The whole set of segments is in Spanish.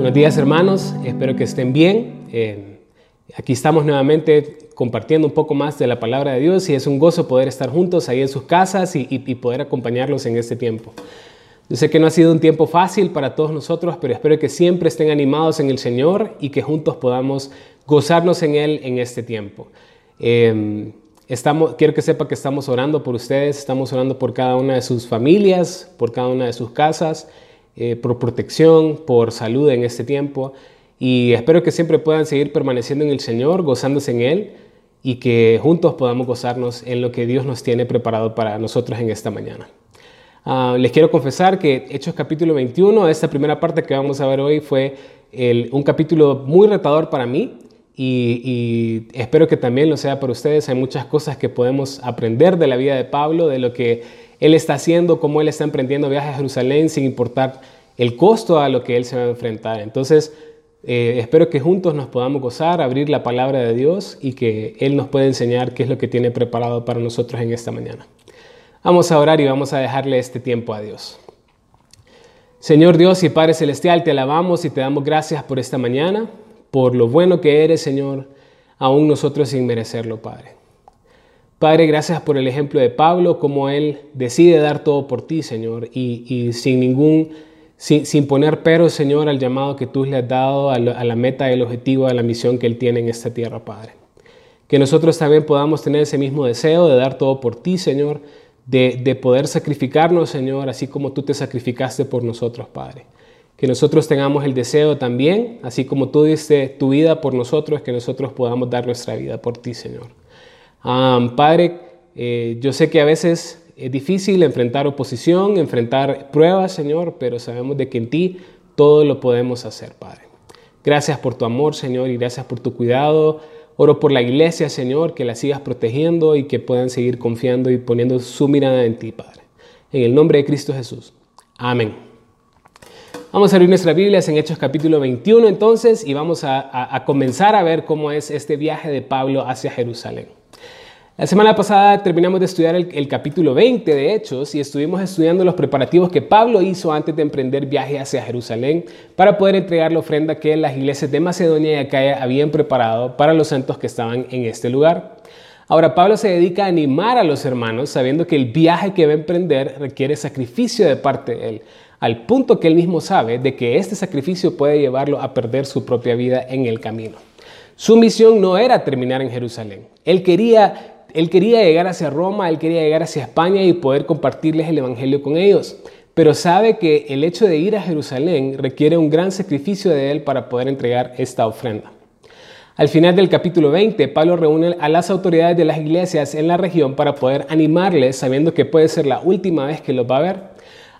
Buenos días hermanos, espero que estén bien. Eh, aquí estamos nuevamente compartiendo un poco más de la palabra de Dios y es un gozo poder estar juntos ahí en sus casas y, poder acompañarlos en este tiempo. Yo sé que no ha sido un tiempo fácil para todos nosotros, pero espero que siempre estén animados en el Señor y que juntos podamos gozarnos en Él en este tiempo. Eh, quiero que sepa que estamos orando por ustedes, estamos orando por cada una de sus familias, por cada una de sus casas. Eh, por protección, por salud en este tiempo. Y espero que siempre puedan seguir permaneciendo en el Señor, gozándose en Él y que juntos podamos gozarnos en lo que Dios nos tiene preparado para nosotros en esta mañana. Ah, les quiero confesar que Hechos capítulo 21, esta primera parte que vamos a ver hoy, fue un capítulo muy retador para mí y, y, espero que también lo sea para ustedes. Hay muchas cosas que podemos aprender de la vida de Pablo, de lo que él está haciendo, cómo Él está emprendiendo viajes a Jerusalén sin importar el costo a lo que Él se va a enfrentar. Entonces, eh, espero que juntos nos podamos gozar, abrir la palabra de Dios y que Él nos pueda enseñar qué es lo que tiene preparado para nosotros en esta mañana. Vamos a orar y vamos a dejarle este tiempo a Dios. Señor Dios y Padre Celestial, te alabamos y te damos gracias por esta mañana, por lo bueno que eres, Señor, aún nosotros sin merecerlo, Padre. Padre, gracias por el ejemplo de Pablo, como él decide dar todo por ti, Señor, y, sin ningún, sin, poner pero, Señor, al llamado que tú le has dado, a, la meta, el objetivo, a la misión que él tiene en esta tierra, Padre. Que nosotros también podamos tener ese mismo deseo de dar todo por ti, Señor, de, de poder sacrificarnos, Señor, así como tú te sacrificaste por nosotros, Padre. Que nosotros tengamos el deseo también, así como tú diste tu vida por nosotros, que nosotros podamos dar nuestra vida por ti, Señor. Padre, eh, yo sé que a veces es difícil enfrentar oposición, enfrentar pruebas, Señor, pero sabemos de que en ti todo lo podemos hacer, Padre. Gracias por tu amor, Señor, y gracias por tu cuidado. Oro por la iglesia, Señor, que la sigas protegiendo y que puedan seguir confiando y poniendo su mirada en ti, Padre. En el nombre de Cristo Jesús. Amén. Vamos a abrir nuestras Biblias en Hechos capítulo 21 entonces y vamos a comenzar a ver cómo es este viaje de Pablo hacia Jerusalén. La semana pasada terminamos de estudiar el, capítulo 20 de Hechos y estuvimos estudiando los preparativos que Pablo hizo antes de emprender viaje hacia Jerusalén para poder entregar la ofrenda que las iglesias de Macedonia y Acaya habían preparado para los santos que estaban en este lugar. Ahora Pablo se dedica a animar a los hermanos sabiendo que el viaje que va a emprender requiere sacrificio de parte de él, al punto que él mismo sabe de que este sacrificio puede llevarlo a perder su propia vida en el camino. Su misión no era terminar en Jerusalén. Él quería él quería llegar hacia Roma, él quería llegar hacia España y poder compartirles el Evangelio con ellos. Pero sabe que el hecho de ir a Jerusalén requiere un gran sacrificio de él para poder entregar esta ofrenda. Al final del capítulo 20, Pablo reúne a las autoridades de las iglesias en la región para poder animarles, sabiendo que puede ser la última vez que los va a ver.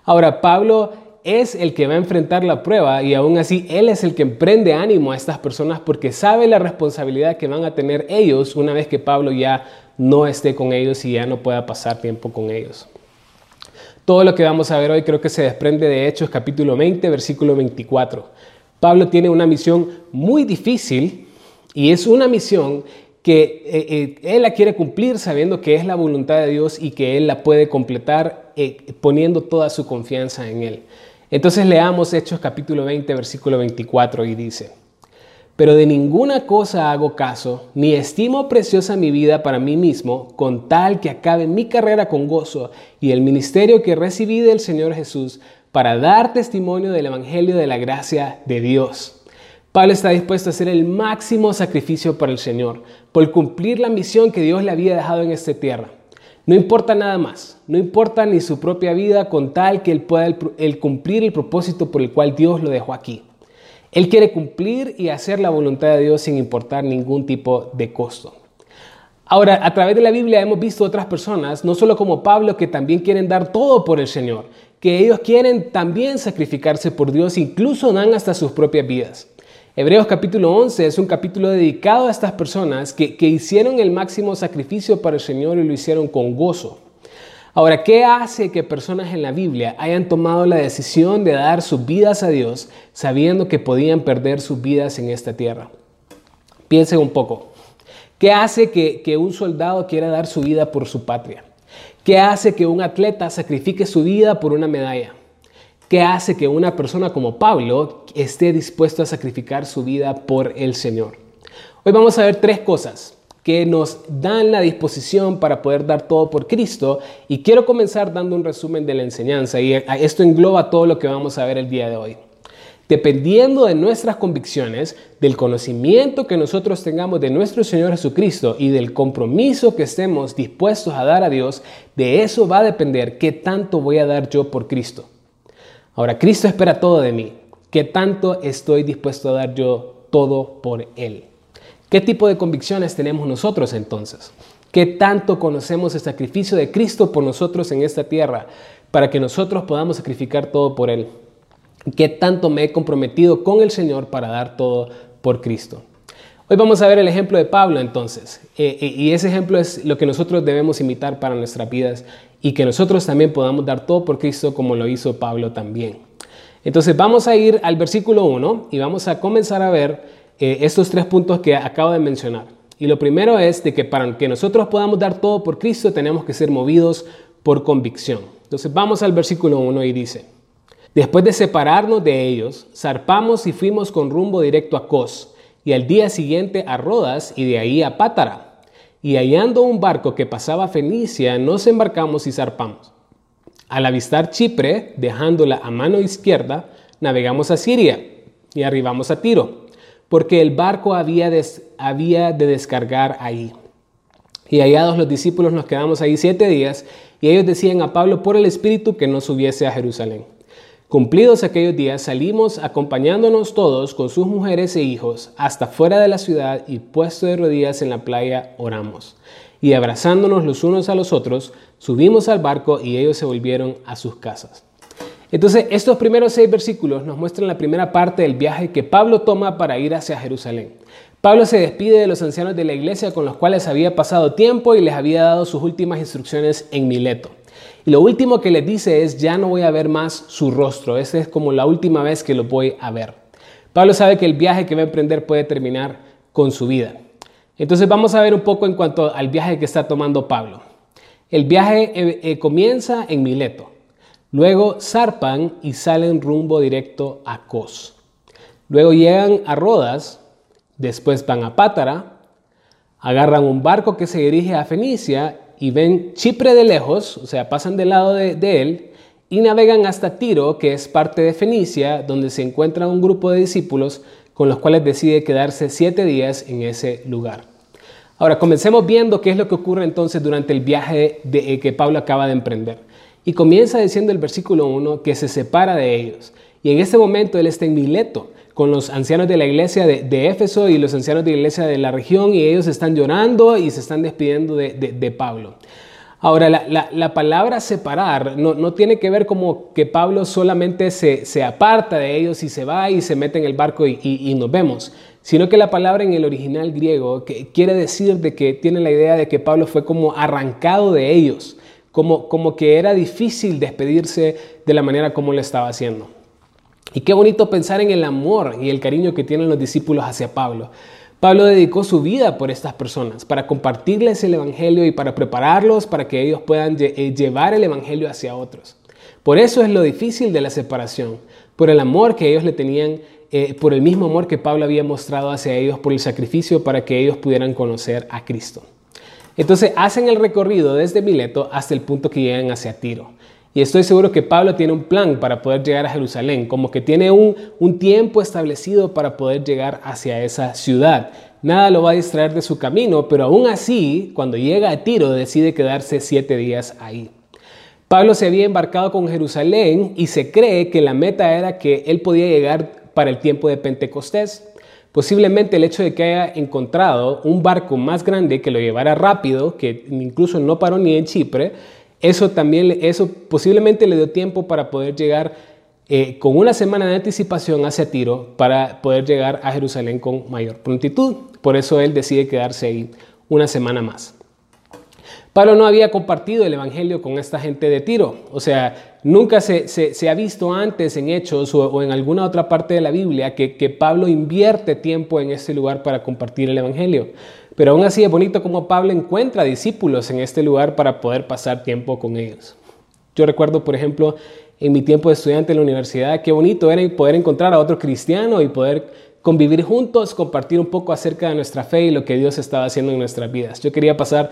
Ahora, Pablo es el que va a enfrentar la prueba y aún así Él es el que emprende ánimo a estas personas porque sabe la responsabilidad que van a tener ellos una vez que Pablo ya no esté con ellos y ya no pueda pasar tiempo con ellos. Todo lo que vamos a ver hoy creo que se desprende de Hechos capítulo 20, versículo 24. Pablo tiene una misión muy difícil y es una misión que eh, eh, él la quiere cumplir sabiendo que es la voluntad de Dios y que él la puede completar eh, poniendo toda su confianza en él. Entonces leamos Hechos capítulo 20, versículo 24 y dice, pero de ninguna cosa hago caso, ni estimo preciosa mi vida para mí mismo, con tal que acabe mi carrera con gozo y el ministerio que recibí del Señor Jesús para dar testimonio del Evangelio de la gracia de Dios. Pablo está dispuesto a hacer el máximo sacrificio para el Señor, por cumplir la misión que Dios le había dejado en esta tierra. No importa nada más, no importa ni su propia vida con tal que él pueda el cumplir el propósito por el cual Dios lo dejó aquí. Él quiere cumplir y hacer la voluntad de Dios sin importar ningún tipo de costo. Ahora, a través de la Biblia hemos visto otras personas, no solo como Pablo, que también quieren dar todo por el Señor, que ellos quieren también sacrificarse por Dios, incluso dan hasta sus propias vidas. Hebreos capítulo 11 es un capítulo dedicado a estas personas que, que hicieron el máximo sacrificio para el Señor y lo hicieron con gozo. Ahora, ¿qué hace que personas en la Biblia hayan tomado la decisión de dar sus vidas a Dios sabiendo que podían perder sus vidas en esta tierra? Piensen un poco. ¿Qué hace que, que un soldado quiera dar su vida por su patria? ¿Qué hace que un atleta sacrifique su vida por una medalla? ¿Qué hace que una persona como Pablo esté dispuesto a sacrificar su vida por el Señor? Hoy vamos a ver tres cosas que nos dan la disposición para poder dar todo por Cristo y quiero comenzar dando un resumen de la enseñanza y esto engloba todo lo que vamos a ver el día de hoy. Dependiendo de nuestras convicciones, del conocimiento que nosotros tengamos de nuestro Señor Jesucristo y del compromiso que estemos dispuestos a dar a Dios, de eso va a depender qué tanto voy a dar yo por Cristo. Ahora, Cristo espera todo de mí. ¿Qué tanto estoy dispuesto a dar yo todo por Él? ¿Qué tipo de convicciones tenemos nosotros entonces? ¿Qué tanto conocemos el sacrificio de Cristo por nosotros en esta tierra para que nosotros podamos sacrificar todo por Él? qué tanto me he comprometido con el Señor para dar todo por Cristo. Hoy vamos a ver el ejemplo de Pablo entonces, eh, eh, y ese ejemplo es lo que nosotros debemos imitar para nuestras vidas y que nosotros también podamos dar todo por Cristo como lo hizo Pablo también. Entonces vamos a ir al versículo 1 y vamos a comenzar a ver eh, estos tres puntos que acabo de mencionar. Y lo primero es de que para que nosotros podamos dar todo por Cristo tenemos que ser movidos por convicción. Entonces vamos al versículo 1 y dice, Después de separarnos de ellos, zarpamos y fuimos con rumbo directo a Cos, y al día siguiente a Rodas y de ahí a Pátara. Y hallando un barco que pasaba a Fenicia, nos embarcamos y zarpamos. Al avistar Chipre, dejándola a mano izquierda, navegamos a Siria y arribamos a Tiro, porque el barco había, había de descargar ahí. Y hallados los discípulos nos quedamos ahí siete días, y ellos decían a Pablo por el Espíritu que no subiese a Jerusalén. Cumplidos aquellos días, salimos acompañándonos todos con sus mujeres e hijos hasta fuera de la ciudad y puesto de rodillas en la playa oramos. Y abrazándonos los unos a los otros, subimos al barco y ellos se volvieron a sus casas. Entonces, estos primeros seis versículos nos muestran la primera parte del viaje que Pablo toma para ir hacia Jerusalén. Pablo se despide de los ancianos de la iglesia con los cuales había pasado tiempo y les había dado sus últimas instrucciones en Mileto. Y lo último que les dice es, ya no voy a ver más su rostro, esta es como la última vez que lo voy a ver. Pablo sabe que el viaje que va a emprender puede terminar con su vida. Entonces vamos a ver un poco en cuanto al viaje que está tomando Pablo. El viaje eh, eh, comienza en Mileto, luego zarpan y salen rumbo directo a Cos. Luego llegan a Rodas, después van a Pátara, agarran un barco que se dirige a Fenicia y ven Chipre de lejos, o sea, pasan del lado de, él, y navegan hasta Tiro, que es parte de Fenicia, donde se encuentra un grupo de discípulos con los cuales decide quedarse siete días en ese lugar. Ahora, comencemos viendo qué es lo que ocurre entonces durante el viaje de, eh, que Pablo acaba de emprender. Y comienza diciendo el versículo 1 que se separa de ellos. Y en este momento él está en Mileto con los ancianos de la iglesia de, Éfeso y los ancianos de la iglesia de la región y ellos están llorando y se están despidiendo de, Pablo. Ahora, la, palabra separar no, tiene que ver como que Pablo solamente se, aparta de ellos y se va y se mete en el barco y, nos vemos, sino que la palabra en el original griego que quiere decir de que tiene la idea de que Pablo fue como arrancado de ellos, como, como que era difícil despedirse de la manera como lo estaba haciendo. Y qué bonito pensar en el amor y el cariño que tienen los discípulos hacia Pablo. Pablo dedicó su vida por estas personas, para compartirles el Evangelio y para prepararlos para que ellos puedan eh, llevar el Evangelio hacia otros. Por eso es lo difícil de la separación, por el amor que ellos le tenían, eh, por el mismo amor que Pablo había mostrado hacia ellos, por el sacrificio para que ellos pudieran conocer a Cristo. Entonces hacen el recorrido desde Mileto hasta el punto que llegan hacia Tiro. Y estoy seguro que Pablo tiene un plan para poder llegar a Jerusalén, como que tiene un, un, tiempo establecido para poder llegar hacia esa ciudad. Nada lo va a distraer de su camino, pero aún así, cuando llega a Tiro, decide quedarse siete días ahí. Pablo se había embarcado con Jerusalén y se cree que la meta era que él podía llegar para el tiempo de Pentecostés. Posiblemente el hecho de que haya encontrado un barco más grande que lo llevara rápido, que incluso no paró ni en Chipre, eso también, eso posiblemente le dio tiempo para poder llegar eh, con una semana de anticipación hacia Tiro para poder llegar a Jerusalén con mayor prontitud. Por eso él decide quedarse ahí una semana más. Pablo no había compartido el Evangelio con esta gente de Tiro. O sea, nunca se, ha visto antes en Hechos o, en alguna otra parte de la Biblia que, que Pablo invierte tiempo en este lugar para compartir el Evangelio. Pero aún así es bonito como Pablo encuentra discípulos en este lugar para poder pasar tiempo con ellos. Yo recuerdo, por ejemplo, en mi tiempo de estudiante en la universidad, qué bonito era poder encontrar a otro cristiano y poder convivir juntos, compartir un poco acerca de nuestra fe y lo que Dios estaba haciendo en nuestras vidas. Yo quería pasar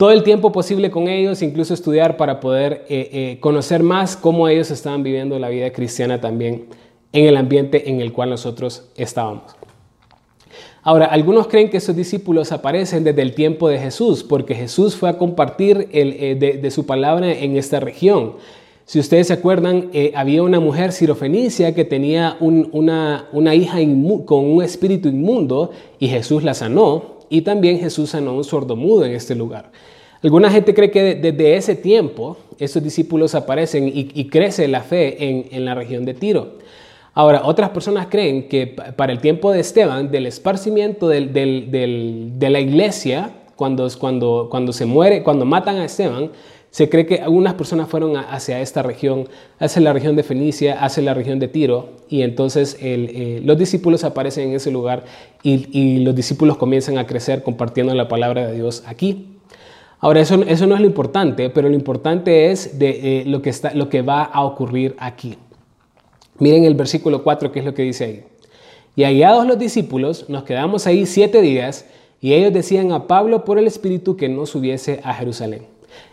todo el tiempo posible con ellos, incluso estudiar para poder eh, eh, conocer más cómo ellos estaban viviendo la vida cristiana también en el ambiente en el cual nosotros estábamos. Ahora, algunos creen que esos discípulos aparecen desde el tiempo de Jesús, porque Jesús fue a compartir eh, de, su palabra en esta región. Si ustedes se acuerdan, había una mujer sirofenicia que tenía una, hija con un espíritu inmundo y Jesús la sanó. Y también Jesús sanó a un sordomudo en este lugar. Alguna gente cree que desde ese tiempo estos discípulos aparecen y, crece la fe en, en la región de Tiro. Ahora, otras personas creen que para el tiempo de Esteban, del esparcimiento de la iglesia, cuando, cuando, cuando se muere, cuando matan a Esteban, se cree que algunas personas fueron hacia esta región, hacia la región de Fenicia, hacia la región de Tiro, y entonces eh, los discípulos aparecen en ese lugar y, los discípulos comienzan a crecer compartiendo la palabra de Dios aquí. Ahora, eso, eso no es lo importante, pero lo importante es de, eh, lo, que está, lo que va a ocurrir aquí. Miren el versículo 4, que es lo que dice ahí. Y hallados los discípulos, nos quedamos ahí siete días y ellos decían a Pablo por el Espíritu que no subiese a Jerusalén.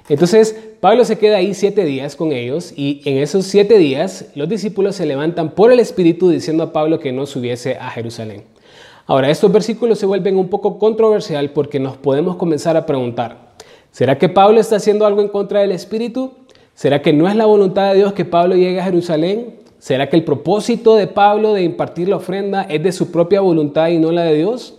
Entonces, Pablo se queda ahí siete días con ellos y en esos siete días los discípulos se levantan por el Espíritu diciendo a Pablo que no subiese a Jerusalén. Ahora, estos versículos se vuelven un poco controversial porque nos podemos comenzar a preguntar, ¿será que Pablo está haciendo algo en contra del Espíritu? ¿Será que no es la voluntad de Dios que Pablo llegue a Jerusalén? ¿Será que el propósito de Pablo de impartir la ofrenda es de su propia voluntad y no la de Dios?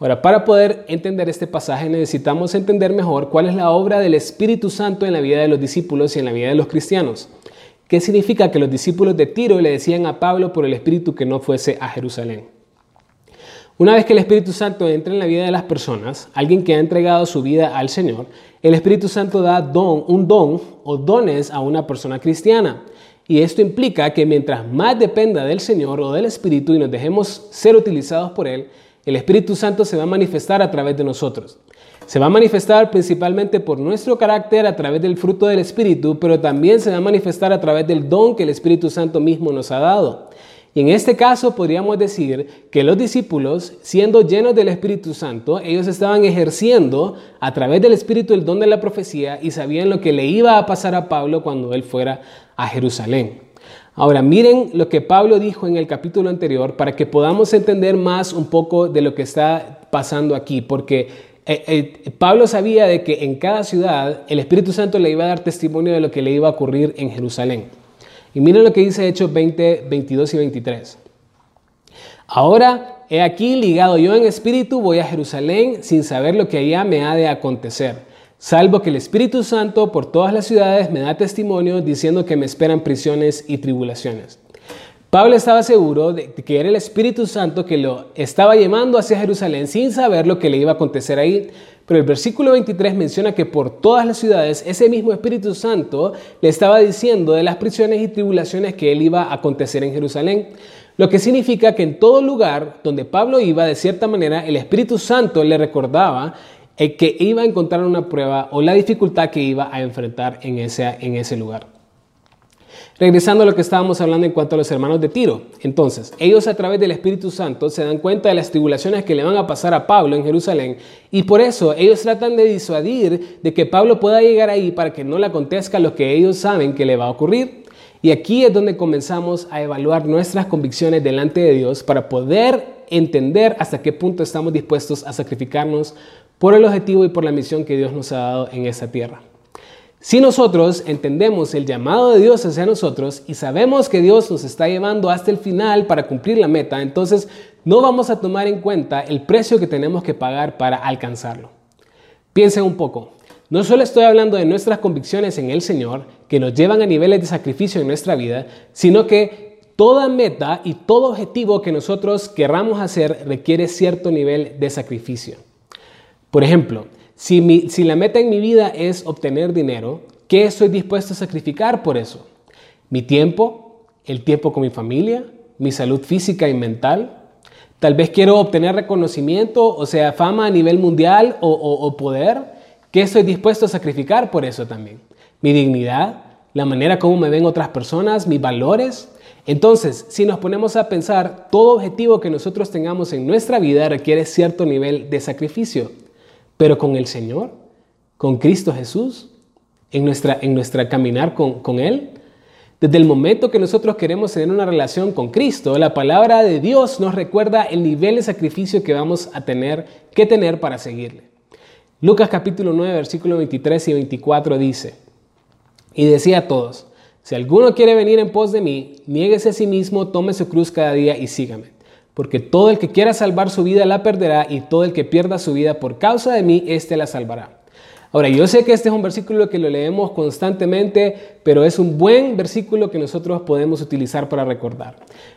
Ahora, para poder entender este pasaje necesitamos entender mejor cuál es la obra del Espíritu Santo en la vida de los discípulos y en la vida de los cristianos. ¿Qué significa que los discípulos de Tiro le decían a Pablo por el Espíritu que no fuese a Jerusalén? Una vez que el Espíritu Santo entra en la vida de las personas, alguien que ha entregado su vida al Señor, el Espíritu Santo da don, un don o dones a una persona cristiana. Y esto implica que mientras más dependa del Señor o del Espíritu y nos dejemos ser utilizados por Él, el Espíritu Santo se va a manifestar a través de nosotros. Se va a manifestar principalmente por nuestro carácter a través del fruto del Espíritu, pero también se va a manifestar a través del don que el Espíritu Santo mismo nos ha dado. Y en este caso podríamos decir que los discípulos, siendo llenos del Espíritu Santo, ellos estaban ejerciendo a través del Espíritu el don de la profecía y sabían lo que le iba a pasar a Pablo cuando él fuera a Jerusalén. Ahora miren lo que Pablo dijo en el capítulo anterior para que podamos entender más un poco de lo que está pasando aquí, porque eh, eh, Pablo sabía de que en cada ciudad el Espíritu Santo le iba a dar testimonio de lo que le iba a ocurrir en Jerusalén. Y miren lo que dice Hechos 20, 22 y 23. Ahora he aquí ligado yo en espíritu, voy a Jerusalén sin saber lo que allá me ha de acontecer, salvo que el Espíritu Santo por todas las ciudades me da testimonio diciendo que me esperan prisiones y tribulaciones. Pablo estaba seguro de que era el Espíritu Santo que lo estaba llevando hacia Jerusalén sin saber lo que le iba a acontecer ahí, pero el versículo 23 menciona que por todas las ciudades ese mismo Espíritu Santo le estaba diciendo de las prisiones y tribulaciones que él iba a acontecer en Jerusalén. Lo que significa que en todo lugar donde Pablo iba, de cierta manera, el Espíritu Santo le recordaba eh, que iba a encontrar una prueba o la dificultad que iba a enfrentar en ese, en ese lugar. Regresando a lo que estábamos hablando en cuanto a los hermanos de Tiro. Entonces, ellos a través del Espíritu Santo se dan cuenta de las tribulaciones que le van a pasar a Pablo en Jerusalén y por eso ellos tratan de disuadir de que Pablo pueda llegar ahí para que no le acontezca lo que ellos saben que le va a ocurrir. Y aquí es donde comenzamos a evaluar nuestras convicciones delante de Dios para poder entender hasta qué punto estamos dispuestos a sacrificarnos por el objetivo y por la misión que Dios nos ha dado en esta tierra. Si nosotros entendemos el llamado de Dios hacia nosotros y sabemos que Dios nos está llevando hasta el final para cumplir la meta, entonces no vamos a tomar en cuenta el precio que tenemos que pagar para alcanzarlo. Piensen un poco. No solo estoy hablando de nuestras convicciones en el Señor, que nos llevan a niveles de sacrificio en nuestra vida, sino que toda meta y todo objetivo que nosotros querramos hacer requiere cierto nivel de sacrificio. Por ejemplo, si, la meta en mi vida es obtener dinero, ¿qué estoy dispuesto a sacrificar por eso? ¿Mi tiempo? ¿El tiempo con mi familia? ¿Mi salud física y mental? Tal vez quiero obtener reconocimiento, o sea, fama a nivel mundial o, o poder. ¿Qué estoy dispuesto a sacrificar por eso también? ¿Mi dignidad? la manera como me ven otras personas, mis valores. Entonces, si nos ponemos a pensar, todo objetivo que nosotros tengamos en nuestra vida requiere cierto nivel de sacrificio, pero con el Señor, con Cristo Jesús, en nuestra, en nuestra caminar con, con Él, desde el momento que nosotros queremos tener una relación con Cristo, la palabra de Dios nos recuerda el nivel de sacrificio que vamos a tener que tener para seguirle. Lucas capítulo 9, versículo 23 y 24 dice, y decía a todos, si alguno quiere venir en pos de mí, niéguese a sí mismo, tome su cruz cada día y sígame. Porque todo el que quiera salvar su vida la perderá, y todo el que pierda su vida por causa de mí, éste la salvará. Ahora, yo sé que este es un versículo que lo leemos constantemente, pero es un buen versículo que nosotros podemos utilizar para recordar.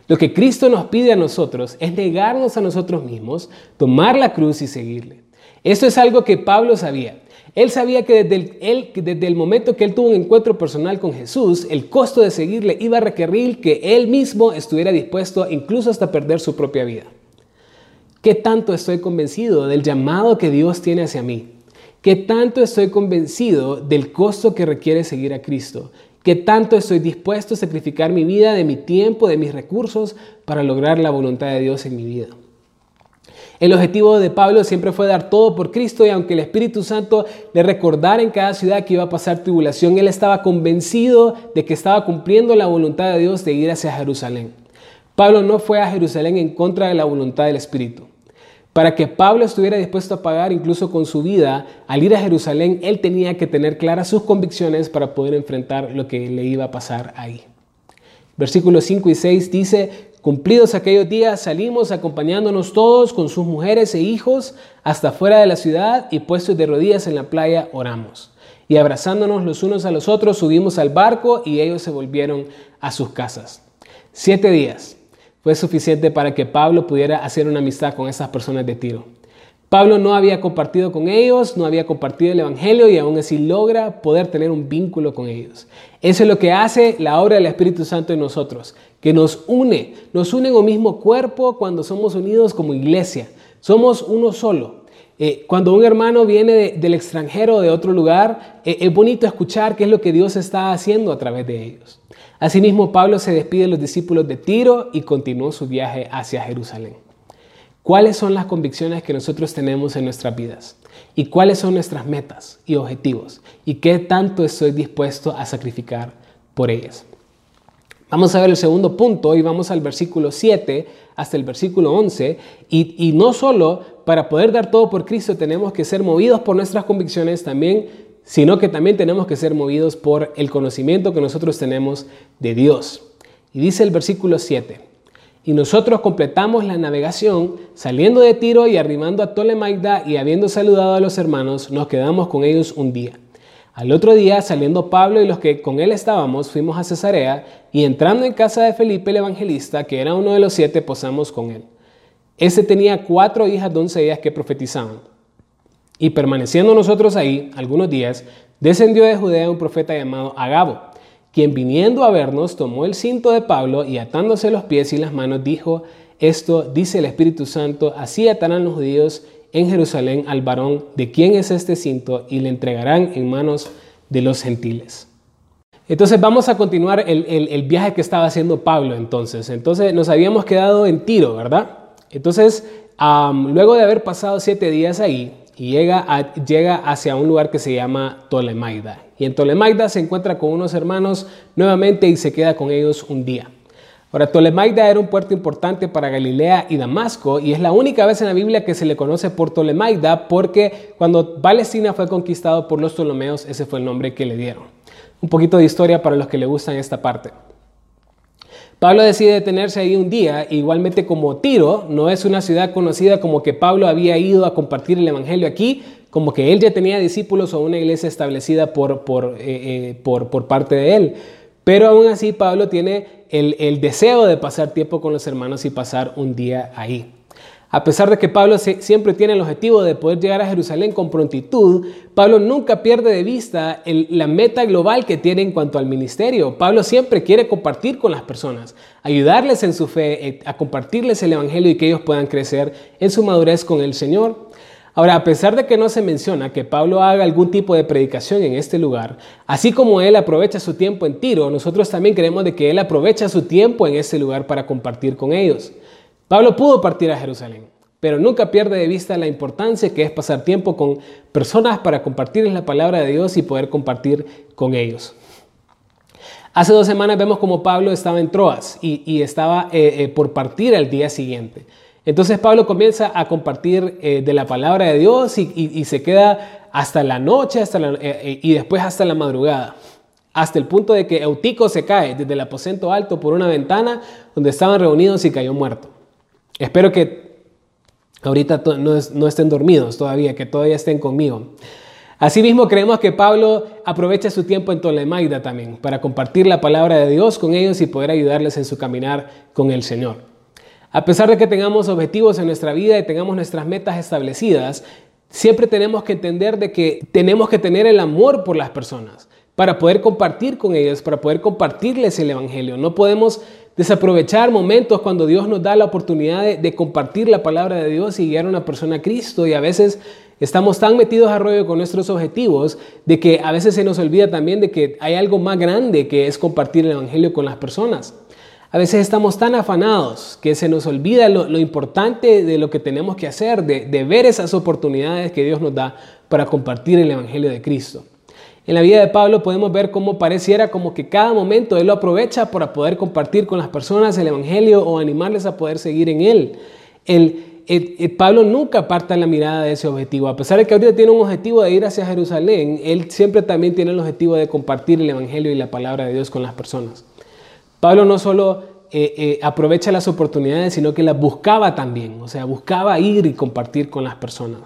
Lo que Cristo nos pide a nosotros es negarnos a nosotros mismos, tomar la cruz y seguirle. Esto es algo que Pablo sabía. Él sabía que desde el, momento que él tuvo un encuentro personal con Jesús, el costo de seguirle iba a requerir que él mismo estuviera dispuesto incluso hasta perder su propia vida. ¿Qué tanto estoy convencido del llamado que Dios tiene hacia mí? ¿Qué tanto estoy convencido del costo que requiere seguir a Cristo? ¿Qué tanto estoy dispuesto a sacrificar mi vida, de mi tiempo, de mis recursos para lograr la voluntad de Dios en mi vida? El objetivo de Pablo siempre fue dar todo por Cristo y aunque el Espíritu Santo le recordara en cada ciudad que iba a pasar tribulación, él estaba convencido de que estaba cumpliendo la voluntad de Dios de ir hacia Jerusalén. Pablo no fue a Jerusalén en contra de la voluntad del Espíritu. Para que Pablo estuviera dispuesto a pagar incluso con su vida al ir a Jerusalén, él tenía que tener claras sus convicciones para poder enfrentar lo que le iba a pasar ahí. Versículos 5 y 6 dice, cumplidos aquellos días salimos acompañándonos todos con sus mujeres e hijos hasta fuera de la ciudad y puestos de rodillas en la playa oramos. Y abrazándonos los unos a los otros subimos al barco y ellos se volvieron a sus casas. Siete días fue suficiente para que Pablo pudiera hacer una amistad con esas personas de Tiro. Pablo no había compartido con ellos, no había compartido el Evangelio y aún así logra poder tener un vínculo con ellos. Eso es lo que hace la obra del Espíritu Santo en nosotros, que nos une, nos une en un mismo cuerpo cuando somos unidos como iglesia. Somos uno solo. Eh, cuando un hermano viene del extranjero, de otro lugar, eh, es bonito escuchar qué es lo que Dios está haciendo a través de ellos. Asimismo, Pablo se despide de los discípulos de Tiro y continuó su viaje hacia Jerusalén. ¿Cuáles son las convicciones que nosotros tenemos en nuestras vidas? ¿Y cuáles son nuestras metas y objetivos? ¿Y qué tanto estoy dispuesto a sacrificar por ellas? Vamos a ver el segundo punto y vamos al versículo 7 hasta el versículo 11. Y, no solo para poder dar todo por Cristo tenemos que ser movidos por nuestras convicciones, también sino que también tenemos que ser movidos por el conocimiento que nosotros tenemos de Dios. Y dice el versículo 7, y nosotros completamos la navegación saliendo de Tiro y arribando a Tolemaida y habiendo saludado a los hermanos, nos quedamos con ellos un día. Al otro día, saliendo Pablo y los que con él estábamos, fuimos a Cesarea y entrando en casa de Felipe el evangelista, que era uno de los siete, posamos con él. Este tenía cuatro hijas doncellas que profetizaban. Y permaneciendo nosotros ahí algunos días, descendió de Judea un profeta llamado Agabo, quien viniendo a vernos tomó el cinto de Pablo y atándose los pies y las manos dijo, esto dice el Espíritu Santo, así atarán los judíos en Jerusalén al varón de quién es este cinto y le entregarán en manos de los gentiles. Entonces vamos a continuar el, viaje que estaba haciendo Pablo entonces. Entonces nos habíamos quedado en Tiro, ¿verdad? Entonces, luego de haber pasado siete días ahí, llega, llega hacia un lugar que se llama Tolemaida. Y en Tolemaida se encuentra con unos hermanos nuevamente y se queda con ellos un día. Ahora, Tolemaida era un puerto importante para Galilea y Damasco y es la única vez en la Biblia que se le conoce por Tolemaida porque cuando Palestina fue conquistado por los Ptolomeos, ese fue el nombre que le dieron. Un poquito de historia para los que le gustan esta parte. Pablo decide detenerse ahí un día, igualmente como Tiro, no es una ciudad conocida como que Pablo había ido a compartir el Evangelio aquí, como que él ya tenía discípulos o una iglesia establecida por, por, eh, eh, por parte de él. Pero aún así Pablo tiene el, el deseo de pasar tiempo con los hermanos y pasar un día ahí. A pesar de que Pablo siempre tiene el objetivo de poder llegar a Jerusalén con prontitud, Pablo nunca pierde de vista la meta global que tiene en cuanto al ministerio. Pablo siempre quiere compartir con las personas, ayudarles en su fe, eh, a compartirles el Evangelio y que ellos puedan crecer en su madurez con el Señor. Ahora, a pesar de que no se menciona que Pablo haga algún tipo de predicación en este lugar, así como él aprovecha su tiempo en Tiro, nosotros también creemos de que él aprovecha su tiempo en este lugar para compartir con ellos. Pablo pudo partir a Jerusalén, pero nunca pierde de vista la importancia que es pasar tiempo con personas para compartirles la palabra de Dios y poder compartir con ellos. Hace dos semanas vemos como Pablo estaba en Troas y, estaba eh, eh, por partir al día siguiente. Entonces Pablo comienza a compartir eh, de la palabra de Dios y, se queda hasta la noche hasta eh, eh, y después hasta la madrugada. Hasta el punto de que Eutico se cae desde el aposento alto por una ventana donde estaban reunidos y cayó muerto. Espero que ahorita no, no estén dormidos todavía, que todavía estén conmigo. Asimismo, creemos que Pablo aprovecha su tiempo en Tolemaida también para compartir la palabra de Dios con ellos y poder ayudarles en su caminar con el Señor. A pesar de que tengamos objetivos en nuestra vida y tengamos nuestras metas establecidas, siempre tenemos que entender de que tenemos que tener el amor por las personas para poder compartir con ellas, para poder compartirles el Evangelio. No podemos desaprovechar momentos cuando Dios nos da la oportunidad de, compartir la palabra de Dios y guiar a una persona a Cristo. Y a veces estamos tan metidos a rollo con nuestros objetivos de que a veces se nos olvida también de que hay algo más grande que es compartir el Evangelio con las personas. A veces estamos tan afanados que se nos olvida lo, importante de lo que tenemos que hacer, de, ver esas oportunidades que Dios nos da para compartir el Evangelio de Cristo. En la vida de Pablo podemos ver cómo pareciera como que cada momento él lo aprovecha para poder compartir con las personas el Evangelio o animarles a poder seguir en él. El, Pablo nunca aparta la mirada de ese objetivo. A pesar de que ahorita tiene un objetivo de ir hacia Jerusalén, él siempre también tiene el objetivo de compartir el Evangelio y la palabra de Dios con las personas. Pablo no solo eh, eh, aprovecha las oportunidades, sino que las buscaba también, o sea, buscaba ir y compartir con las personas.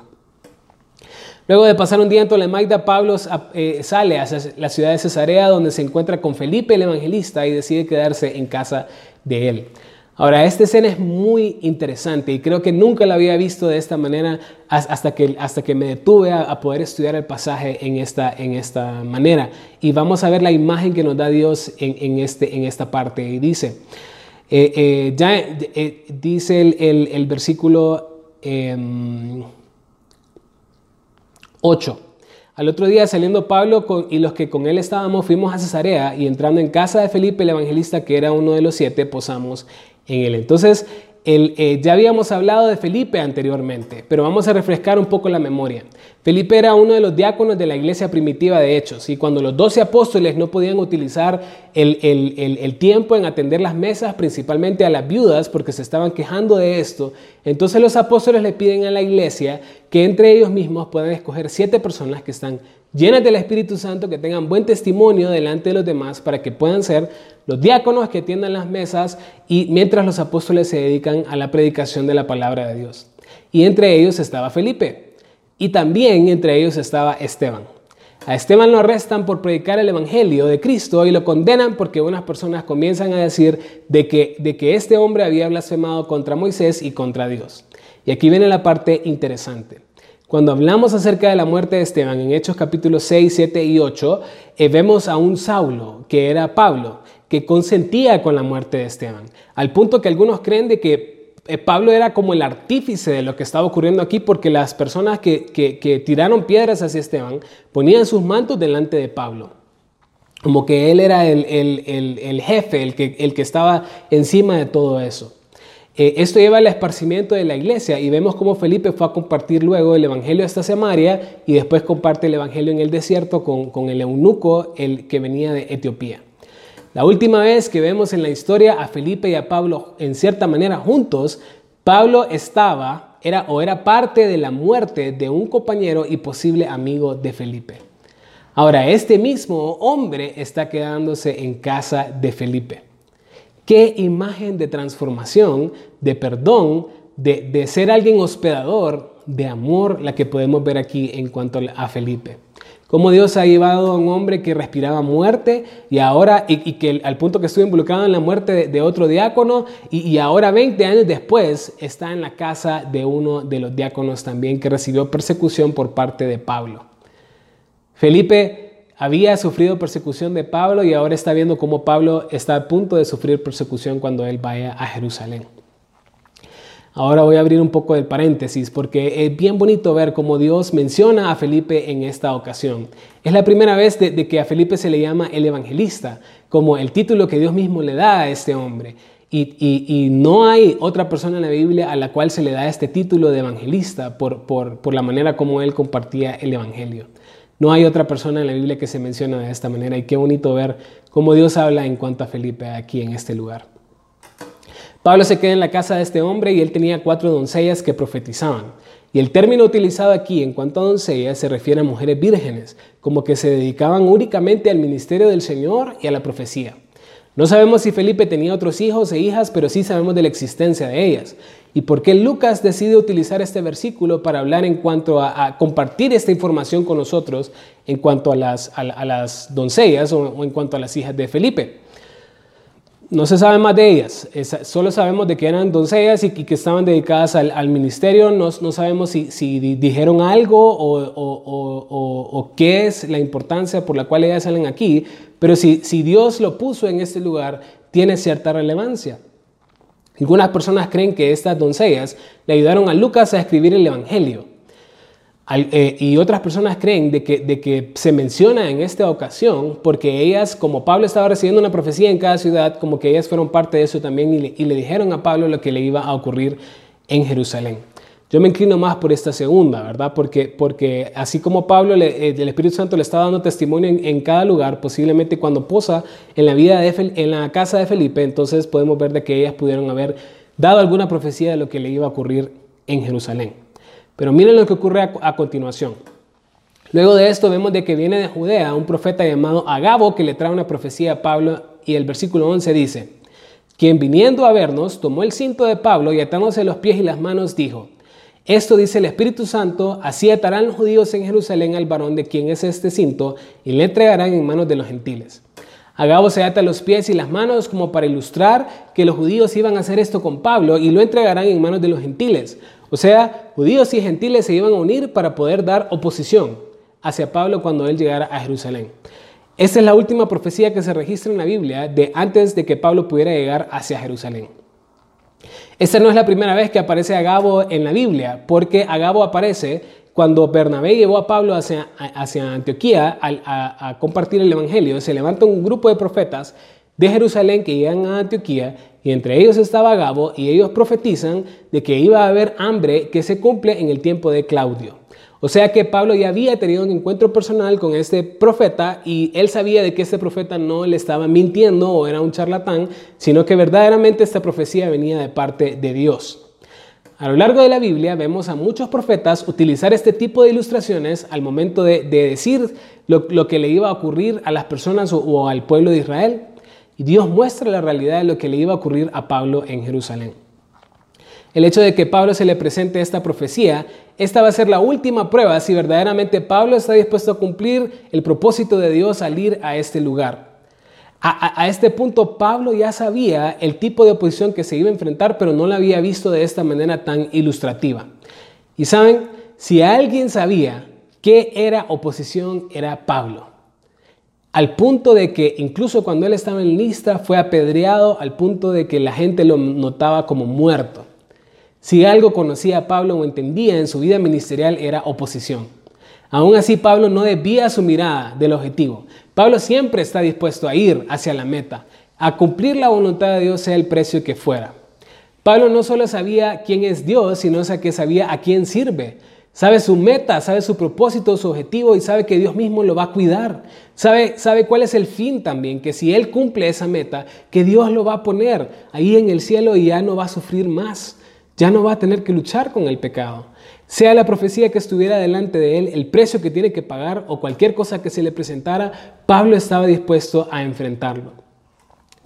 Luego de pasar un día en Tolemaida, Pablo eh, sale hacia la ciudad de Cesarea, donde se encuentra con Felipe el evangelista y decide quedarse en casa de él. Ahora, esta escena es muy interesante y creo que nunca la había visto de esta manera hasta que, hasta que me detuve a, poder estudiar el pasaje en esta, en esta manera. Y vamos a ver la imagen que nos da Dios en, este, en esta parte. Y dice, eh, eh, ya eh, dice el, el versículo 8. Em, al otro día saliendo Pablo y los que con él estábamos fuimos a Cesarea y entrando en casa de Felipe el evangelista que era uno de los siete posamos en él. Entonces eh, ya habíamos hablado de Felipe anteriormente, pero vamos a refrescar un poco la memoria. Felipe era uno de los diáconos de la iglesia primitiva de Hechos y cuando los doce apóstoles no podían utilizar el, el, tiempo en atender las mesas, principalmente a las viudas, porque se estaban quejando de esto, entonces los apóstoles le piden a la iglesia que entre ellos mismos puedan escoger siete personas que están llenas del Espíritu Santo, que tengan buen testimonio delante de los demás para que puedan ser los diáconos que atiendan las mesas y mientras los apóstoles se dedican a la predicación de la palabra de Dios. Y entre ellos estaba Felipe y también entre ellos estaba Esteban. A Esteban lo arrestan por predicar el Evangelio de Cristo y lo condenan porque unas personas comienzan a decir de que, de que este hombre había blasfemado contra Moisés y contra Dios. Y aquí viene la parte interesante. Cuando hablamos acerca de la muerte de Esteban en Hechos capítulos 6, 7 y 8, eh, vemos a un Saulo, que era Pablo, que consentía con la muerte de Esteban, al punto que algunos creen de que eh, Pablo era como el artífice de lo que estaba ocurriendo aquí, porque las personas que, tiraron piedras hacia Esteban ponían sus mantos delante de Pablo como que él era el, el, jefe, el que, el que estaba encima de todo eso. Eh, esto lleva al esparcimiento de la iglesia y vemos cómo Felipe fue a compartir luego el Evangelio hasta Samaria y después comparte el Evangelio en el desierto con, el eunuco el que venía de Etiopía. La última vez que vemos en la historia a Felipe y a Pablo en cierta manera juntos, Pablo estaba era, o era parte de la muerte de un compañero y posible amigo de Felipe. Ahora, este mismo hombre está quedándose en casa de Felipe. Qué imagen de transformación, de perdón, de, ser alguien hospedador, de amor, la que podemos ver aquí en cuanto a Felipe. Cómo Dios ha llevado a un hombre que respiraba muerte y ahora, y, que al punto que estuvo involucrado en la muerte de, otro diácono, y, y, ahora 20 años después está en la casa de uno de los diáconos también que recibió persecución por parte de Pablo. Felipe había sufrido persecución de Pablo y ahora está viendo cómo Pablo está a punto de sufrir persecución cuando él vaya a Jerusalén. Ahora voy a abrir un poco el paréntesis porque es bien bonito ver cómo Dios menciona a Felipe en esta ocasión. Es la primera vez de, que a Felipe se le llama el evangelista, como el título que Dios mismo le da a este hombre. Y, no hay otra persona en la Biblia a la cual se le da este título de evangelista por, por la manera como él compartía el Evangelio. No hay otra persona en la Biblia que se menciona de esta manera y qué bonito ver cómo Dios habla en cuanto a Felipe aquí en este lugar. Pablo se queda en la casa de este hombre y él tenía cuatro doncellas que profetizaban. Y el término utilizado aquí en cuanto a doncellas se refiere a mujeres vírgenes, como que se dedicaban únicamente al ministerio del Señor y a la profecía. No sabemos si Felipe tenía otros hijos e hijas, pero sí sabemos de la existencia de ellas. ¿Y por qué Lucas decide utilizar este versículo para hablar en cuanto a, compartir esta información con nosotros en cuanto a las, las doncellas o en cuanto a las hijas de Felipe? No se sabe más de ellas, solo sabemos de que eran doncellas y, que estaban dedicadas al, ministerio, no, sabemos si, dijeron algo o, qué es la importancia por la cual ellas salen aquí, pero si Dios lo puso en este lugar, tiene cierta relevancia. Algunas personas creen que estas doncellas le ayudaron a Lucas a escribir el Evangelio. Eh, y otras personas creen de que, se menciona en esta ocasión porque ellas, como Pablo estaba recibiendo una profecía en cada ciudad, como que ellas fueron parte de eso también y le, dijeron a Pablo lo que le iba a ocurrir en Jerusalén. Yo me inclino más por esta segunda, ¿verdad? Porque, porque así como Pablo, le, eh, el Espíritu Santo le está dando testimonio en, cada lugar, posiblemente cuando posa en la, vida de, en la casa de Felipe, entonces podemos ver de que ellas pudieron haber dado alguna profecía de lo que le iba a ocurrir en Jerusalén. Pero miren lo que ocurre a, continuación. Luego de esto vemos de que viene de Judea un profeta llamado Agabo que le trae una profecía a Pablo y el versículo 11 dice, quien viniendo a vernos tomó el cinto de Pablo y atándose los pies y las manos dijo, esto dice el Espíritu Santo, así atarán los judíos en Jerusalén al varón de quien es este cinto y le entregarán en manos de los gentiles. Agabo se ata los pies y las manos como para ilustrar que los judíos iban a hacer esto con Pablo y lo entregarán en manos de los gentiles, o sea, judíos y gentiles se iban a unir para poder dar oposición hacia Pablo cuando él llegara a Jerusalén. Esta es la última profecía que se registra en la Biblia de antes de que Pablo pudiera llegar hacia Jerusalén. Esta no es la primera vez que aparece Agabo en la Biblia, porque Agabo aparece cuando Bernabé llevó a Pablo hacia, hacia Antioquía a, compartir el Evangelio. Se levanta un grupo de profetas de Jerusalén que llegan a Antioquía y entre ellos estaba Gabo y ellos profetizan de que iba a haber hambre que se cumple en el tiempo de Claudio. O sea que Pablo ya había tenido un encuentro personal con este profeta y él sabía de que este profeta no le estaba mintiendo o era un charlatán, sino que verdaderamente esta profecía venía de parte de Dios. A lo largo de la Biblia vemos a muchos profetas utilizar este tipo de ilustraciones al momento de, decir lo, que le iba a ocurrir a las personas o al pueblo de Israel. Y Dios muestra la realidad de lo que le iba a ocurrir a Pablo en Jerusalén. El hecho de que Pablo se le presente esta profecía, esta va a ser la última prueba si verdaderamente Pablo está dispuesto a cumplir el propósito de Dios al ir a este lugar. A, este punto Pablo ya sabía el tipo de oposición que se iba a enfrentar, pero no la había visto de esta manera tan ilustrativa. Y saben, si alguien sabía qué era oposición, era Pablo al punto de que incluso cuando él estaba en lista fue apedreado al punto de que la gente lo notaba como muerto. Si algo conocía a Pablo o entendía en su vida ministerial era oposición. Aún así Pablo no desvía su mirada del objetivo. Pablo siempre está dispuesto a ir hacia la meta, a cumplir la voluntad de Dios sea el precio que fuera. Pablo no solo sabía quién es Dios, sino que sabía a quién sirve. Sabe su meta, sabe su propósito, su objetivo y sabe que Dios mismo lo va a cuidar. Sabe, sabe cuál es el fin también, que si Él cumple esa meta, que Dios lo va a poner ahí en el cielo y ya no va a sufrir más. Ya no va a tener que luchar con el pecado. Sea la profecía que estuviera delante de él, el precio que tiene que pagar o cualquier cosa que se le presentara, Pablo estaba dispuesto a enfrentarlo.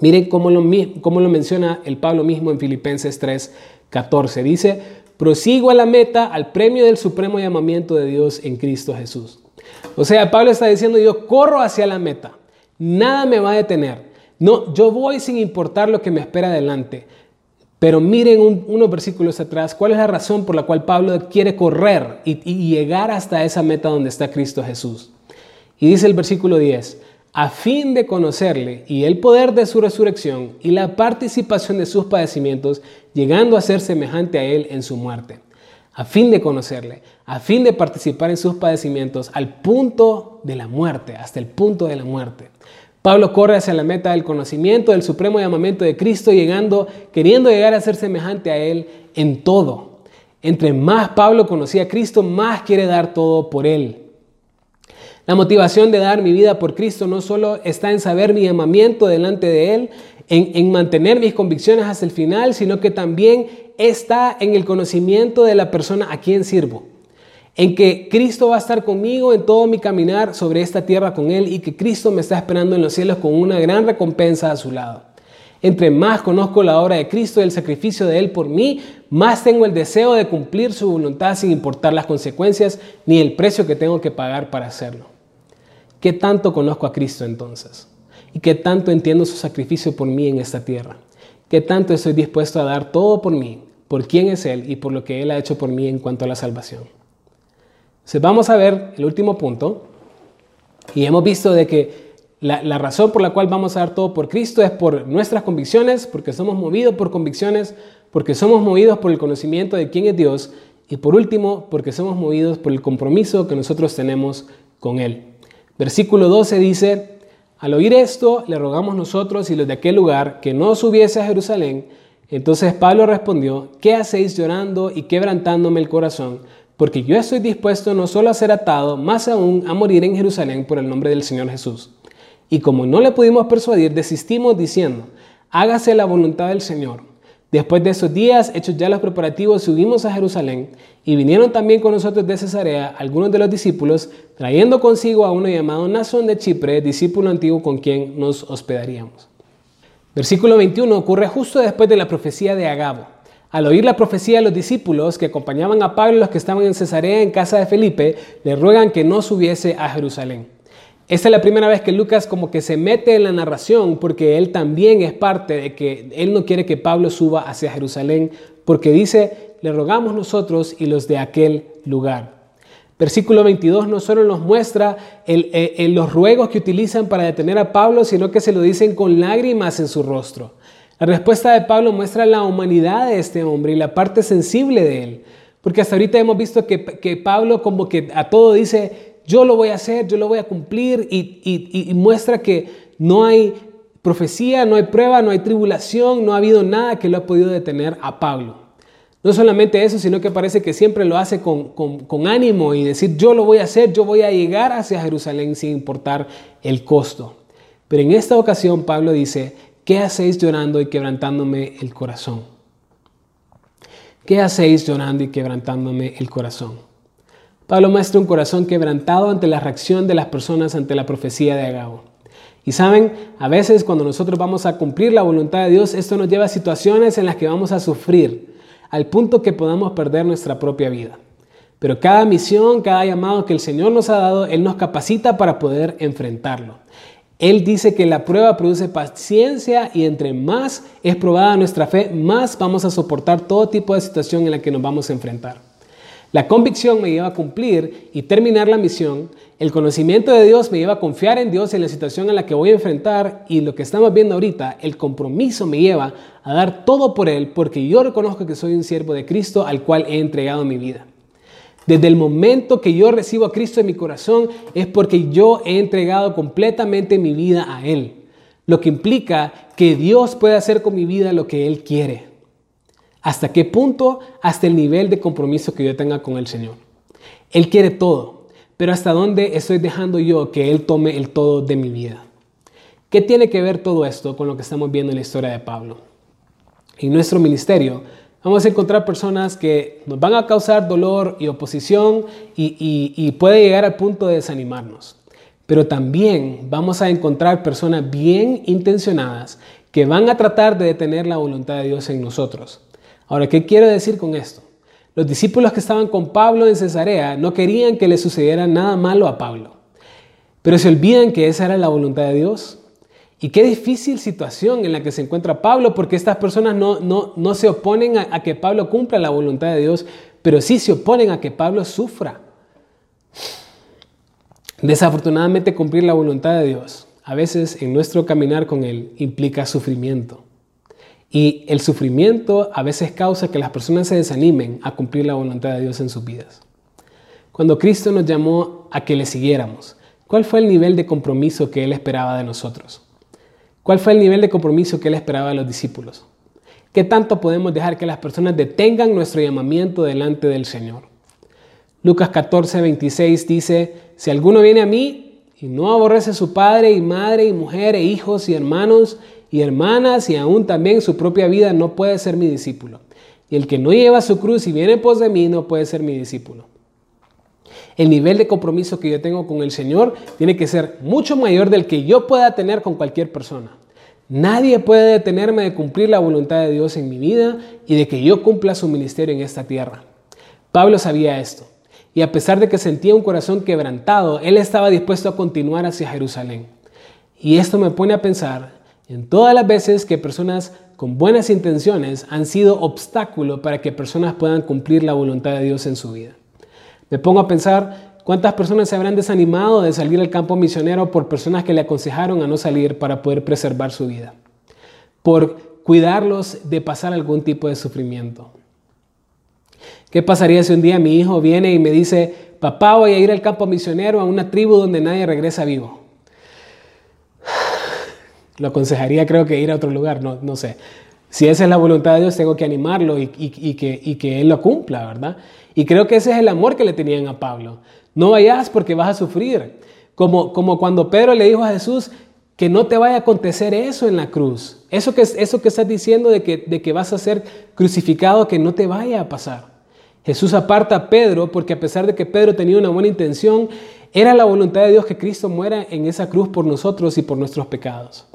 Miren cómo lo, menciona el Pablo mismo en Filipenses 3, 14. Dice, prosigo a la meta, al premio del supremo llamamiento de Dios en Cristo Jesús. O sea, Pablo está diciendo, yo corro hacia la meta, nada me va a detener. No, yo voy sin importar lo que me espera adelante. Pero miren unos versículos atrás, ¿cuál es la razón por la cual Pablo quiere correr y, llegar hasta esa meta donde está Cristo Jesús? Y dice el versículo 10, a fin de conocerle y el poder de su resurrección y la participación de sus padecimientos, llegando a ser semejante a él en su muerte, a fin de conocerle, a fin de participar en sus padecimientos al punto de la muerte, hasta el punto de la muerte. Pablo corre hacia la meta del conocimiento del supremo llamamiento de Cristo, llegando, queriendo llegar a ser semejante a Él en todo. Entre más Pablo conocía a Cristo, más quiere dar todo por Él. La motivación de dar mi vida por Cristo no solo está en saber mi llamamiento delante de Él, en, en, mantener mis convicciones hasta el final, sino que también está en el conocimiento de la persona a quien sirvo. En que Cristo va a estar conmigo en todo mi caminar sobre esta tierra con Él y que Cristo me está esperando en los cielos con una gran recompensa a su lado. Entre más conozco la obra de Cristo y el sacrificio de Él por mí, más tengo el deseo de cumplir su voluntad sin importar las consecuencias ni el precio que tengo que pagar para hacerlo. ¿Qué tanto conozco a Cristo entonces? ¿Y qué tanto entiendo su sacrificio por mí en esta tierra? ¿Qué tanto estoy dispuesto a dar todo por mí, por quién es Él y por lo que Él ha hecho por mí en cuanto a la salvación? Entonces vamos a ver el último punto. Y hemos visto de que la, razón por la cual vamos a dar todo por Cristo es por nuestras convicciones, porque somos movidos por convicciones, porque somos movidos por el conocimiento de quién es Dios y por último, porque somos movidos por el compromiso que nosotros tenemos con Él. Versículo 12 dice, al oír esto, le rogamos nosotros y los de aquel lugar que no subiese a Jerusalén. Entonces Pablo respondió, ¿qué hacéis llorando y quebrantándome el corazón? Porque yo estoy dispuesto no solo a ser atado, más aún a morir en Jerusalén por el nombre del Señor Jesús. Y como no le pudimos persuadir, desistimos diciendo, hágase la voluntad del Señor. Después de esos días, hechos ya los preparativos, subimos a Jerusalén y vinieron también con nosotros de Cesarea algunos de los discípulos, trayendo consigo a uno llamado Nazón de Chipre, discípulo antiguo con quien nos hospedaríamos. Versículo 21 ocurre justo después de la profecía de Agabo. Al oír la profecía los discípulos que acompañaban a Pablo, los que estaban en Cesarea en casa de Felipe, le ruegan que no subiese a Jerusalén. Esta es la primera vez que Lucas como que se mete en la narración porque él también es parte de que él no quiere que Pablo suba hacia Jerusalén porque dice, le rogamos nosotros y los de aquel lugar. Versículo 22 no solo nos muestra los ruegos que utilizan para detener a Pablo, sino que se lo dicen con lágrimas en su rostro. La respuesta de Pablo muestra la humanidad de este hombre y la parte sensible de él. Porque hasta ahorita hemos visto que, Pablo como que a todo dice, yo lo voy a hacer, yo lo voy a cumplir y, muestra que no hay profecía, no hay prueba, no hay tribulación, no ha habido nada que lo ha podido detener a Pablo. No solamente eso, sino que parece que siempre lo hace con, ánimo y decir, yo lo voy a hacer, yo voy a llegar hacia Jerusalén sin importar el costo. Pero en esta ocasión Pablo dice, ¿qué hacéis llorando y quebrantándome el corazón? ¿Qué hacéis llorando y quebrantándome el corazón? Pablo muestra un corazón quebrantado ante la reacción de las personas ante la profecía de Agabo. Y saben, a veces cuando nosotros vamos a cumplir la voluntad de Dios, esto nos lleva a situaciones en las que vamos a sufrir, al punto que podamos perder nuestra propia vida. Pero cada misión, cada llamado que el Señor nos ha dado, Él nos capacita para poder enfrentarlo. Él dice que la prueba produce paciencia y entre más es probada nuestra fe, más vamos a soportar todo tipo de situación en la que nos vamos a enfrentar. La convicción me lleva a cumplir y terminar la misión. El conocimiento de Dios me lleva a confiar en Dios en la situación en la que voy a enfrentar y lo que estamos viendo ahorita, el compromiso me lleva a dar todo por Él porque yo reconozco que soy un siervo de Cristo al cual he entregado mi vida. Desde el momento que yo recibo a Cristo en mi corazón es porque yo he entregado completamente mi vida a Él, lo que implica que Dios puede hacer con mi vida lo que Él quiere. ¿Hasta qué punto? Hasta el nivel de compromiso que yo tenga con el Señor. Él quiere todo, pero ¿hasta dónde estoy dejando yo que Él tome el todo de mi vida? ¿Qué tiene que ver todo esto con lo que estamos viendo en la historia de Pablo? En nuestro ministerio vamos a encontrar personas que nos van a causar dolor y oposición y, puede llegar al punto de desanimarnos. Pero también vamos a encontrar personas bien intencionadas que van a tratar de detener la voluntad de Dios en nosotros. Ahora, ¿qué quiero decir con esto? Los discípulos que estaban con Pablo en Cesarea no querían que le sucediera nada malo a Pablo, pero se olvidan que esa era la voluntad de Dios. Y qué difícil situación en la que se encuentra Pablo, porque estas personas no, no, se oponen a, a que Pablo cumpla la voluntad de Dios, pero sí se oponen a que Pablo sufra. Desafortunadamente cumplir la voluntad de Dios a veces en nuestro caminar con Él implica sufrimiento. Y el sufrimiento a veces causa que las personas se desanimen a cumplir la voluntad de Dios en sus vidas. Cuando Cristo nos llamó a que le siguiéramos, ¿cuál fue el nivel de compromiso que Él esperaba de nosotros? ¿Cuál fue el nivel de compromiso que Él esperaba de los discípulos? ¿Qué tanto podemos dejar que las personas detengan nuestro llamamiento delante del Señor? Lucas 14, 26 dice, si alguno viene a mí y no aborrece a su padre y madre y mujer e hijos y hermanos y hermanas y aún también su propia vida, no puede ser mi discípulo. Y el que no lleva su cruz y viene pos de mí, no puede ser mi discípulo. El nivel de compromiso que yo tengo con el Señor tiene que ser mucho mayor del que yo pueda tener con cualquier persona. Nadie puede detenerme de cumplir la voluntad de Dios en mi vida y de que yo cumpla su ministerio en esta tierra. Pablo sabía esto. Y a pesar de que sentía un corazón quebrantado, él estaba dispuesto a continuar hacia Jerusalén. Y esto me pone a pensar en todas las veces que personas con buenas intenciones han sido obstáculo para que personas puedan cumplir la voluntad de Dios en su vida. Me pongo a pensar cuántas personas se habrán desanimado de salir al campo misionero por personas que le aconsejaron a no salir para poder preservar su vida, por cuidarlos de pasar algún tipo de sufrimiento. ¿Qué pasaría si un día mi hijo viene y me dice, papá, voy a ir al campo misionero a una tribu donde nadie regresa vivo? Lo aconsejaría creo que ir a otro lugar, no, no sé. Si esa es la voluntad de Dios, tengo que animarlo y, que, Él lo cumpla, ¿verdad? Y creo que ese es el amor que le tenían a Pablo. No vayas porque vas a sufrir. Como, como cuando Pedro le dijo a Jesús que no te vaya a acontecer eso en la cruz. Eso que, eso que estás diciendo de que, de que vas a ser crucificado, que no te vaya a pasar. Jesús aparta a Pedro porque a pesar de que Pedro tenía una buena intención, era la voluntad de Dios que Cristo muera en esa cruz por nosotros y por nuestros pecados.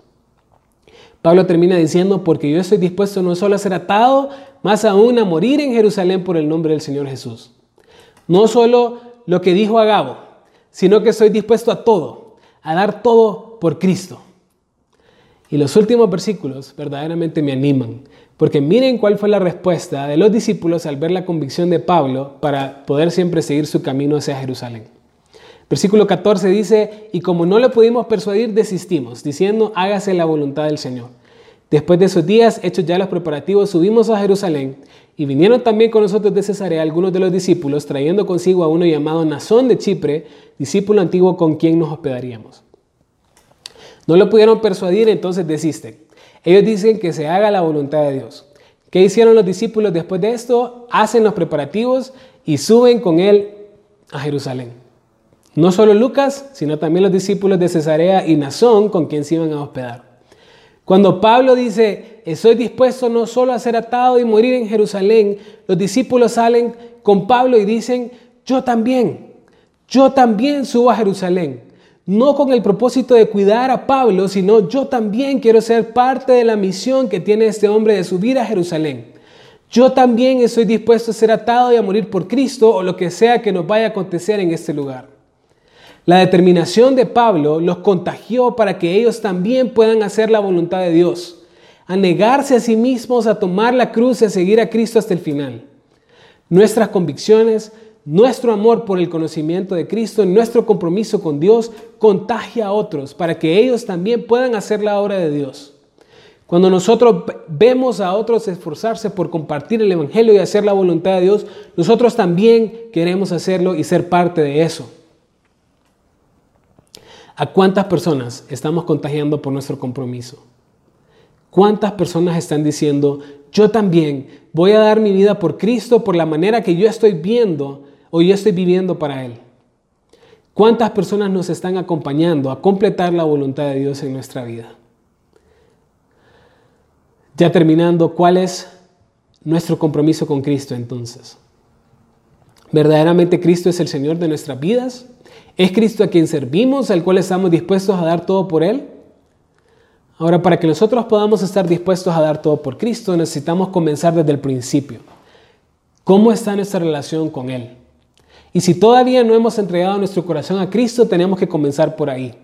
Pablo termina diciendo, porque yo estoy dispuesto no solo a ser atado, más aún a morir en Jerusalén por el nombre del Señor Jesús. No solo lo que dijo Agabo, sino que estoy dispuesto a todo, a dar todo por Cristo. Y los últimos versículos verdaderamente me animan, porque miren cuál fue la respuesta de los discípulos al ver la convicción de Pablo para poder siempre seguir su camino hacia Jerusalén. Versículo 14 dice, y como no le pudimos persuadir, desistimos, diciendo, hágase la voluntad del Señor. Después de esos días, hechos ya los preparativos, subimos a Jerusalén y vinieron también con nosotros de Cesarea algunos de los discípulos, trayendo consigo a uno llamado Nazón de Chipre, discípulo antiguo con quien nos hospedaríamos. No lo pudieron persuadir, entonces desisten. Ellos dicen que se haga la voluntad de Dios. ¿Qué hicieron los discípulos después de esto? Hacen los preparativos y suben con él a Jerusalén. No solo Lucas, sino también los discípulos de Cesarea y Nazón con quien se iban a hospedar. Cuando Pablo dice, estoy dispuesto no solo a ser atado y morir en Jerusalén, los discípulos salen con Pablo y dicen, yo también, yo también subo a Jerusalén no con el propósito de cuidar a Pablo, sino yo también quiero ser parte de la misión que tiene este hombre de subir a Jerusalén. Yo también estoy dispuesto a ser atado y a morir por Cristo o lo que sea que nos vaya a acontecer en este lugar. La determinación de Pablo los contagió para que ellos también puedan hacer la voluntad de Dios, a negarse a sí mismos, a tomar la cruz y a seguir a Cristo hasta el final. Nuestras convicciones, nuestro amor por el conocimiento de Cristo, nuestro compromiso con Dios, contagia a otros para que ellos también puedan hacer la obra de Dios. Cuando nosotros vemos a otros esforzarse por compartir el Evangelio y hacer la voluntad de Dios, nosotros también queremos hacerlo y ser parte de eso. ¿A cuántas personas estamos contagiando por nuestro compromiso? ¿Cuántas personas están diciendo, yo también voy a dar mi vida por Cristo por la manera que yo estoy viendo Hoy yo estoy viviendo para Él. ¿Cuántas personas nos están acompañando a completar la voluntad de Dios en nuestra vida? Ya terminando, ¿cuál es nuestro compromiso con Cristo entonces? ¿Verdaderamente Cristo es el Señor de nuestras vidas? ¿Es Cristo a quien servimos, al cual estamos dispuestos a dar todo por Él? Ahora, para que nosotros podamos estar dispuestos a dar todo por Cristo, necesitamos comenzar desde el principio. ¿Cómo está nuestra relación con Él? Y si todavía no hemos entregado nuestro corazón a Cristo, tenemos que comenzar por ahí.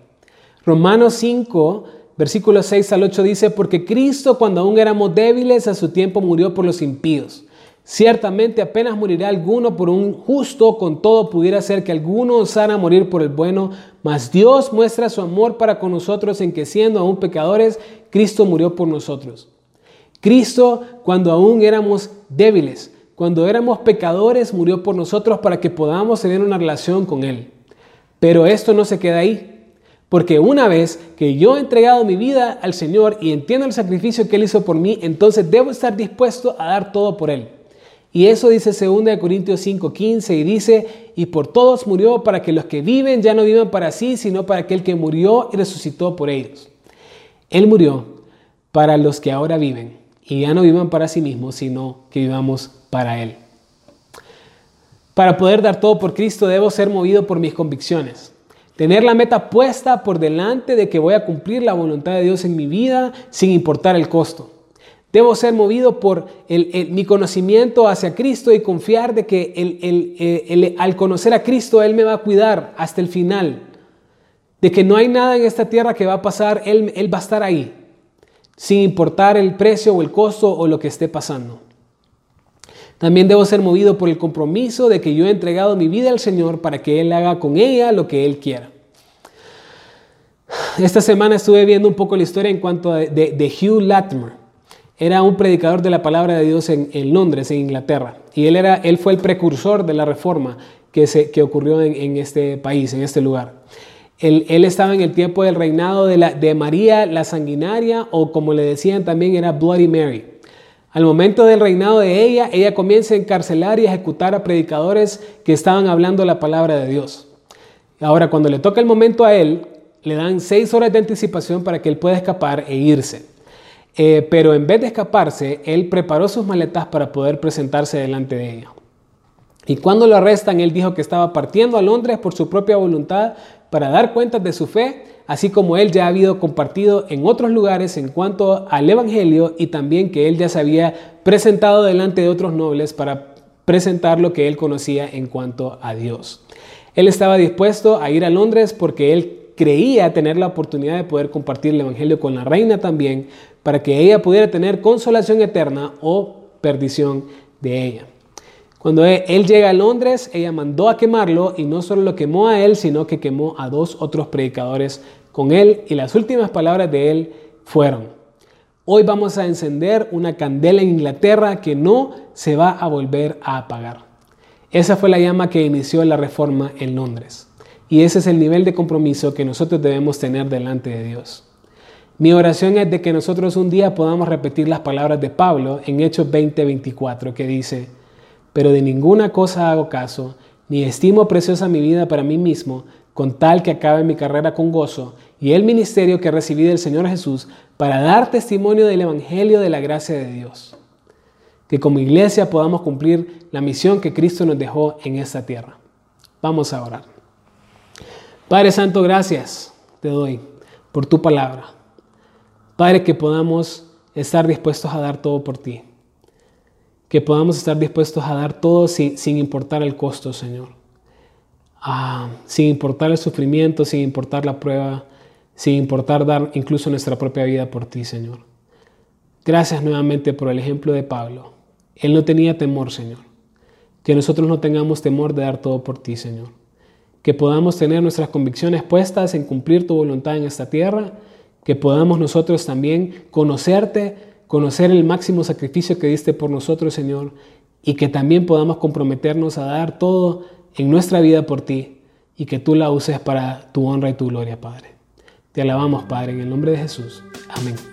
Romanos 5, versículos 6 al 8 dice, porque Cristo cuando aún éramos débiles a su tiempo murió por los impíos. Ciertamente apenas morirá alguno por un justo, con todo pudiera ser que alguno osara morir por el bueno, mas Dios muestra su amor para con nosotros en que siendo aún pecadores, Cristo murió por nosotros. Cristo, cuando aún éramos débiles, cuando éramos pecadores, murió por nosotros para que podamos tener una relación con Él. Pero esto no se queda ahí. Porque una vez que yo he entregado mi vida al Señor y entiendo el sacrificio que Él hizo por mí, entonces debo estar dispuesto a dar todo por Él. Y eso dice 2 Corintios 5:15 y dice, y por todos murió para que los que viven ya no vivan para sí, sino para aquel que murió y resucitó por ellos. Él murió para los que ahora viven y ya no vivan para sí mismos, sino que vivamos para Él. Para poder dar todo por Cristo debo ser movido por mis convicciones. Tener la meta puesta por delante de que voy a cumplir la voluntad de Dios en mi vida sin importar el costo. Debo ser movido por mi conocimiento hacia Cristo y confiar de que al conocer a Cristo Él me va a cuidar hasta el final. De que no hay nada en esta tierra que va a pasar, Él, va a estar ahí, sin importar el precio o el costo o lo que esté pasando. También debo ser movido por el compromiso de que yo he entregado mi vida al Señor para que Él haga con ella lo que Él quiera. Esta semana estuve viendo un poco la historia en cuanto a de Hugh Latimer era un predicador de la palabra de Dios en, Londres, en Inglaterra. Y él, era, él fue el precursor de la reforma que, se, que ocurrió en, este país, en este lugar. Él, estaba en el tiempo del reinado de, la, de María la Sanguinaria, o como le decían también, era Bloody Mary. Al momento del reinado de ella, ella comienza a encarcelar y ejecutar a predicadores que estaban hablando la palabra de Dios. Ahora, cuando le toca el momento a él, le dan seis horas de anticipación para que él pueda escapar e irse. Eh, pero en vez de escaparse, él preparó sus maletas para poder presentarse delante de ella. Y cuando lo arrestan, él dijo que estaba partiendo a Londres por su propia voluntad para dar cuentas de su fe, así como él ya ha habido compartido en otros lugares en cuanto al Evangelio y también que él ya se había presentado delante de otros nobles para presentar lo que él conocía en cuanto a Dios. Él estaba dispuesto a ir a Londres porque él creía tener la oportunidad de poder compartir el Evangelio con la reina también, para que ella pudiera tener consolación eterna o perdición de ella. Cuando e, él llega a Londres, ella mandó a quemarlo y no solo lo quemó a él, sino que quemó a dos otros predicadores con él y las últimas palabras de él fueron, hoy vamos a encender una candela en Inglaterra que no se va a volver a apagar. Esa fue la llama que inició la reforma en Londres. Y ese es el nivel de compromiso que nosotros debemos tener delante de Dios. Mi oración es de que nosotros un día podamos repetir las palabras de Pablo en Hechos 20:24 que dice, pero de ninguna cosa hago caso, ni estimo preciosa mi vida para mí mismo, con tal que acabe mi carrera con gozo y el ministerio que recibí del Señor Jesús para dar testimonio del Evangelio de la gracia de Dios. Que como iglesia podamos cumplir la misión que Cristo nos dejó en esta tierra. Vamos a orar. Padre Santo, gracias te doy por tu palabra. Padre, que podamos estar dispuestos a dar todo por ti. Que podamos estar dispuestos a dar todo sin, importar el costo, Señor. Ah, sin importar el sufrimiento, sin importar la prueba, sin importar dar incluso nuestra propia vida por ti, Señor. Gracias nuevamente por el ejemplo de Pablo. Él no tenía temor, Señor. Que nosotros no tengamos temor de dar todo por ti, Señor. Que podamos tener nuestras convicciones puestas en cumplir tu voluntad en esta tierra que podamos nosotros también conocerte, conocer el máximo sacrificio que diste por nosotros, Señor, y que también podamos comprometernos a dar todo en nuestra vida por ti y que tú la uses para tu honra y tu gloria, Padre. Te alabamos, Padre, en el nombre de Jesús. Amén.